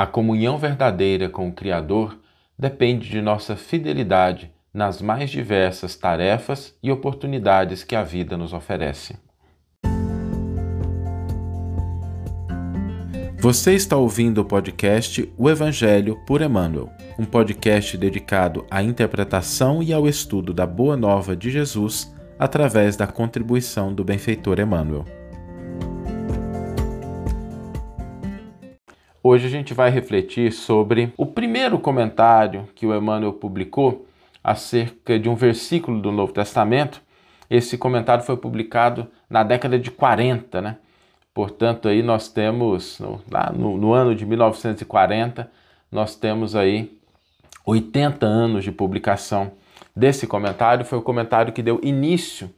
A comunhão verdadeira com o Criador depende de nossa fidelidade nas mais diversas tarefas e oportunidades que a vida nos oferece. Você está ouvindo o podcast O Evangelho por Emmanuel, um podcast dedicado à interpretação e ao estudo da Boa Nova de Jesus através da contribuição do benfeitor Emmanuel. Hoje a gente vai refletir sobre o primeiro comentário que o Emmanuel publicou acerca de um versículo do Novo Testamento. Esse comentário foi publicado na década de 40, né? Portanto, aí nós temos, lá no, no ano de 1940, nós temos aí 80 anos de publicação desse comentário. Foi o comentário que deu início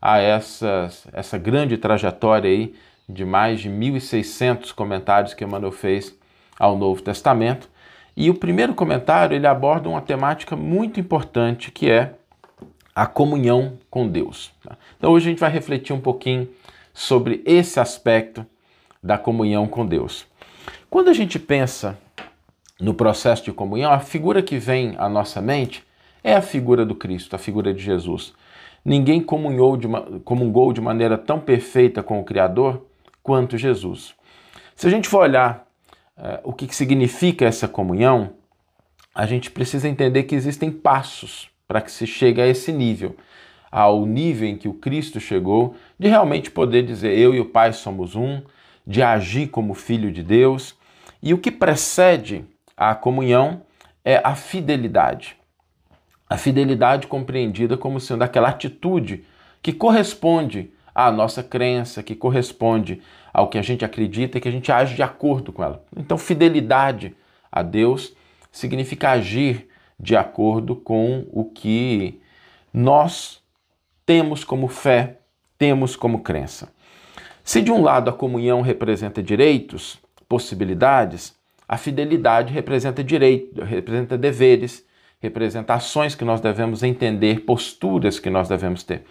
a essa, essa grande trajetória aí de mais de 1.600 comentários que Emmanuel fez ao Novo Testamento. E o primeiro comentário ele aborda uma temática muito importante que é a comunhão com Deus. Então hoje a gente vai refletir um pouquinho sobre esse aspecto da comunhão com Deus. Quando a gente pensa no processo de comunhão, a figura que vem à nossa mente é a figura do Cristo, a figura de Jesus. Ninguém comungou de, comungou de maneira tão perfeita com o Criador quanto Jesus. Se a gente for olhar uh, o que, que significa essa comunhão, a gente precisa entender que existem passos para que se chegue a esse nível, ao nível em que o Cristo chegou, de realmente poder dizer eu e o Pai somos um, de agir como filho de Deus. E o que precede a comunhão é a fidelidade. A fidelidade compreendida como sendo aquela atitude que corresponde à nossa crença, que corresponde ao que a gente acredita e que a gente age de acordo com ela. Então, fidelidade a Deus significa agir de acordo com o que nós temos como fé, temos como crença. Se de um lado a comunhão representa direitos, possibilidades, a fidelidade representa direito, representa deveres, representa ações que nós devemos entender, posturas que nós devemos ter.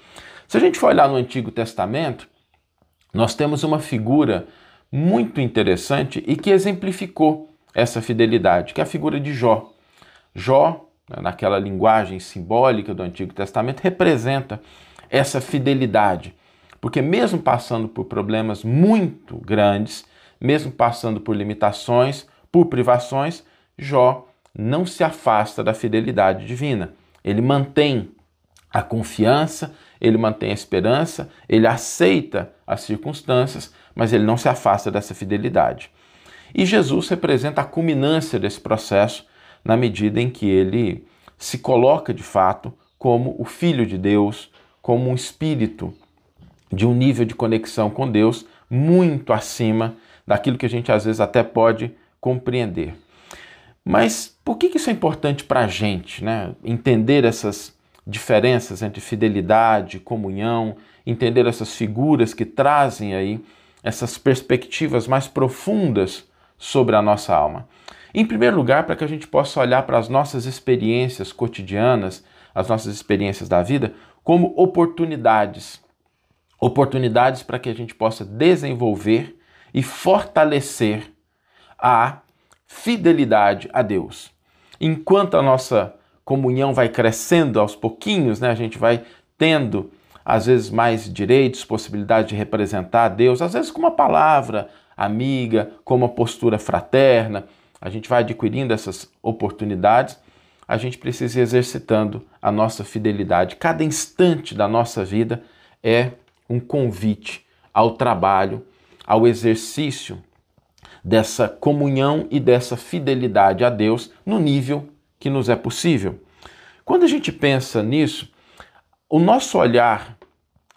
Se a gente for olhar no Antigo Testamento, nós temos uma figura muito interessante e que exemplificou essa fidelidade, que é a figura de Jó. Jó, né, naquela linguagem simbólica do Antigo Testamento, representa essa fidelidade, porque mesmo passando por problemas muito grandes, mesmo passando por limitações, por privações, Jó não se afasta da fidelidade divina. Ele mantém a confiança, ele mantém a esperança, ele aceita as circunstâncias, mas ele não se afasta dessa fidelidade. E Jesus representa a culminância desse processo na medida em que ele se coloca de fato como o Filho de Deus, como um espírito de um nível de conexão com Deus muito acima daquilo que a gente às vezes até pode compreender. Mas por que isso é importante para a gente, né? Entender essas diferenças entre fidelidade, comunhão, entender essas figuras que trazem aí essas perspectivas mais profundas sobre a nossa alma. Em primeiro lugar, para que a gente possa olhar para as nossas experiências cotidianas, as nossas experiências da vida, como oportunidades. Oportunidades para que a gente possa desenvolver e fortalecer a fidelidade a Deus. Enquanto a nossa comunhão vai crescendo aos pouquinhos, né? A gente vai tendo às vezes mais direitos, possibilidade de representar a Deus, às vezes com uma palavra amiga, com uma postura fraterna, a gente vai adquirindo essas oportunidades, a gente precisa ir exercitando a nossa fidelidade. Cada instante da nossa vida é um convite ao trabalho, ao exercício dessa comunhão e dessa fidelidade a Deus no nível que nos é possível. Quando a gente pensa nisso, o nosso olhar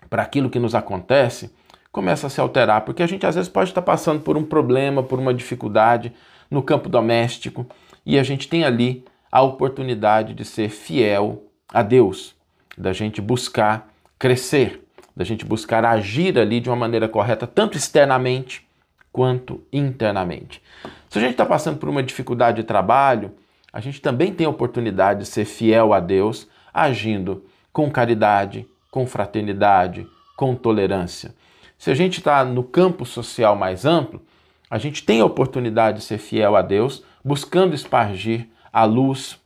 para aquilo que nos acontece começa a se alterar, porque a gente às vezes pode estar passando por um problema, por uma dificuldade no campo doméstico, e a gente tem ali a oportunidade de ser fiel a Deus, da gente buscar crescer, da gente buscar agir ali de uma maneira correta, tanto externamente quanto internamente. Se a gente está passando por uma dificuldade de trabalho, a gente também tem a oportunidade de ser fiel a Deus, agindo com caridade, com fraternidade, com tolerância. Se a gente está no campo social mais amplo, a gente tem a oportunidade de ser fiel a Deus, buscando espargir a luz,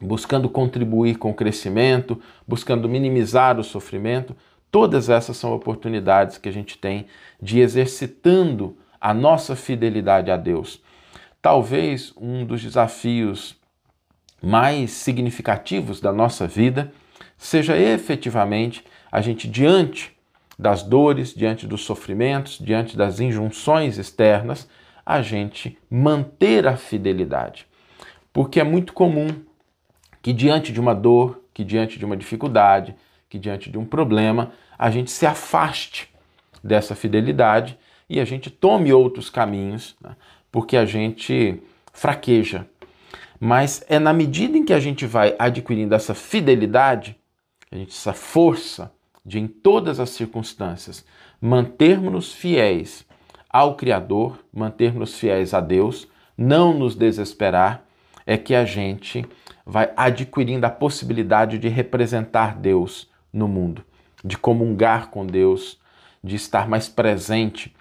buscando contribuir com o crescimento, buscando minimizar o sofrimento. Todas essas são oportunidades que a gente tem de exercitando a nossa fidelidade a Deus. Talvez um dos desafios mais significativos da nossa vida seja efetivamente a gente, diante das dores, diante dos sofrimentos, diante das injunções externas, a gente manter a fidelidade. Porque é muito comum que diante de uma dor, que diante de uma dificuldade, que diante de um problema, a gente se afaste dessa fidelidade e a gente tome outros caminhos, né? porque a gente fraqueja. Mas é na medida em que a gente vai adquirindo essa fidelidade, essa força de, em todas as circunstâncias, mantermos-nos fiéis ao Criador, mantermos-nos fiéis a Deus, não nos desesperar, é que a gente vai adquirindo a possibilidade de representar Deus no mundo, de comungar com Deus, de estar mais presente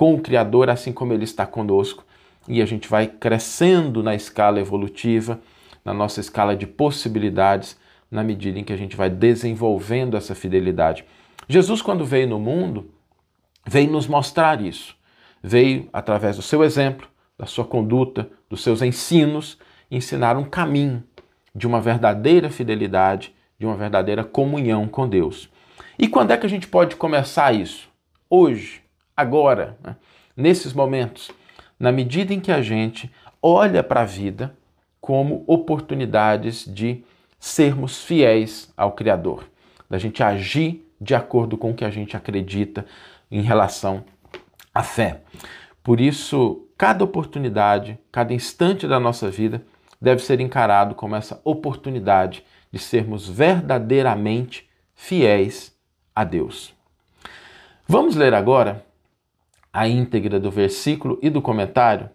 com o Criador, assim como Ele está conosco, e a gente vai crescendo na escala evolutiva, na nossa escala de possibilidades, na medida em que a gente vai desenvolvendo essa fidelidade. Jesus, quando veio no mundo, veio nos mostrar isso. Veio através do seu exemplo, da sua conduta, dos seus ensinos, ensinar um caminho de uma verdadeira fidelidade, de uma verdadeira comunhão com Deus. E quando é que a gente pode começar isso? Hoje, agora, né? nesses momentos, na medida em que a gente olha para a vida como oportunidades de sermos fiéis ao Criador, da gente agir de acordo com o que a gente acredita em relação à fé. Por isso, cada oportunidade, cada instante da nossa vida deve ser encarado como essa oportunidade de sermos verdadeiramente fiéis a Deus. Vamos ler agora a íntegra do versículo e do comentário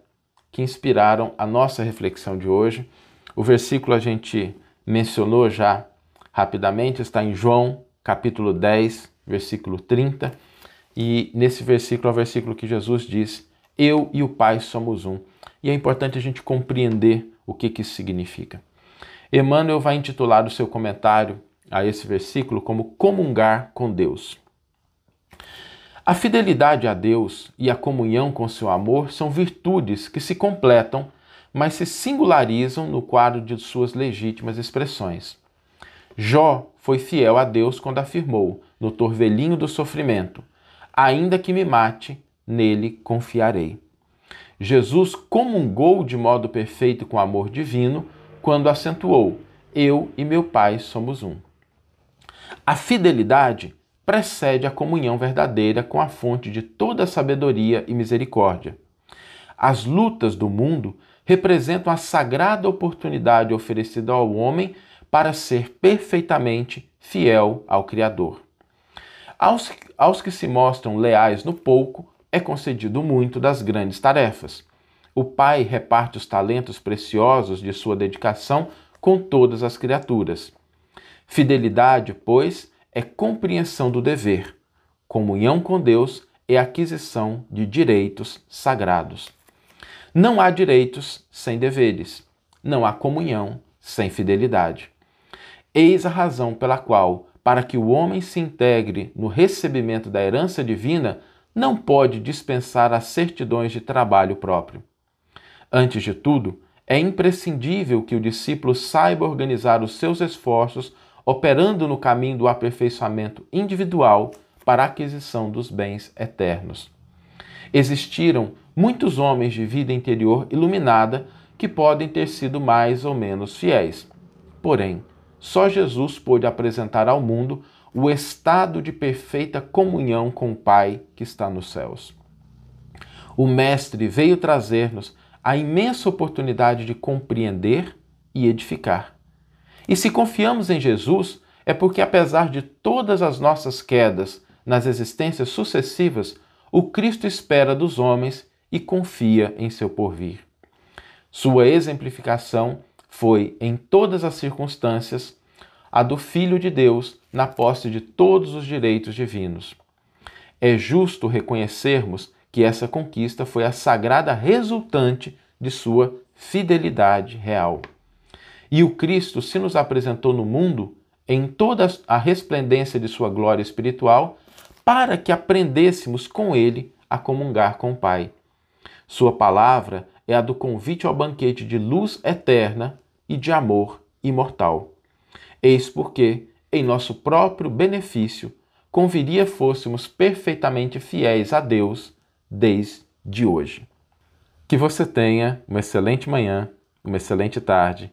que inspiraram a nossa reflexão de hoje. O versículo a gente mencionou já rapidamente, está em João, capítulo 10, versículo 30. E nesse versículo é o versículo que Jesus diz: Eu e o Pai somos um. E é importante a gente compreender o que, que isso significa. Emmanuel vai intitular o seu comentário a esse versículo como Comungar com Deus. A fidelidade a Deus e a comunhão com seu amor são virtudes que se completam mas se singularizam no quadro de suas legítimas expressões. Jó foi fiel a Deus quando afirmou, no torvelinho do sofrimento: Ainda que me mate, nele confiarei. Jesus comungou de modo perfeito com o amor divino quando acentuou: Eu e meu Pai somos um. A fidelidade precede a comunhão verdadeira com a fonte de toda a sabedoria e misericórdia. As lutas do mundo representam a sagrada oportunidade oferecida ao homem para ser perfeitamente fiel ao Criador. Aos, aos que se mostram leais no pouco, é concedido muito das grandes tarefas. O Pai reparte os talentos preciosos de sua dedicação com todas as criaturas. Fidelidade, pois, é compreensão do dever. Comunhão com Deus é aquisição de direitos sagrados. Não há direitos sem deveres, não há comunhão sem fidelidade. Eis a razão pela qual, para que o homem se integre no recebimento da herança divina, não pode dispensar as certidões de trabalho próprio. Antes de tudo, é imprescindível que o discípulo saiba organizar os seus esforços operando no caminho do aperfeiçoamento individual para a aquisição dos bens eternos. Existiram muitos homens de vida interior iluminada que podem ter sido mais ou menos fiéis. Porém, só Jesus pôde apresentar ao mundo o estado de perfeita comunhão com o Pai que está nos céus. O Mestre veio trazer-nos a imensa oportunidade de compreender e edificar. E se confiamos em Jesus, é porque, apesar de todas as nossas quedas nas existências sucessivas, o Cristo espera dos homens e confia em seu porvir. Sua exemplificação foi, em todas as circunstâncias, a do Filho de Deus na posse de todos os direitos divinos. É justo reconhecermos que essa conquista foi a sagrada resultante de sua fidelidade real. E o Cristo se nos apresentou no mundo em toda a resplendência de sua glória espiritual, para que aprendêssemos com ele a comungar com o Pai. Sua palavra é a do convite ao banquete de luz eterna e de amor imortal. Eis porque, em nosso próprio benefício, conviria fôssemos perfeitamente fiéis a Deus desde hoje. Que você tenha uma excelente manhã, uma excelente tarde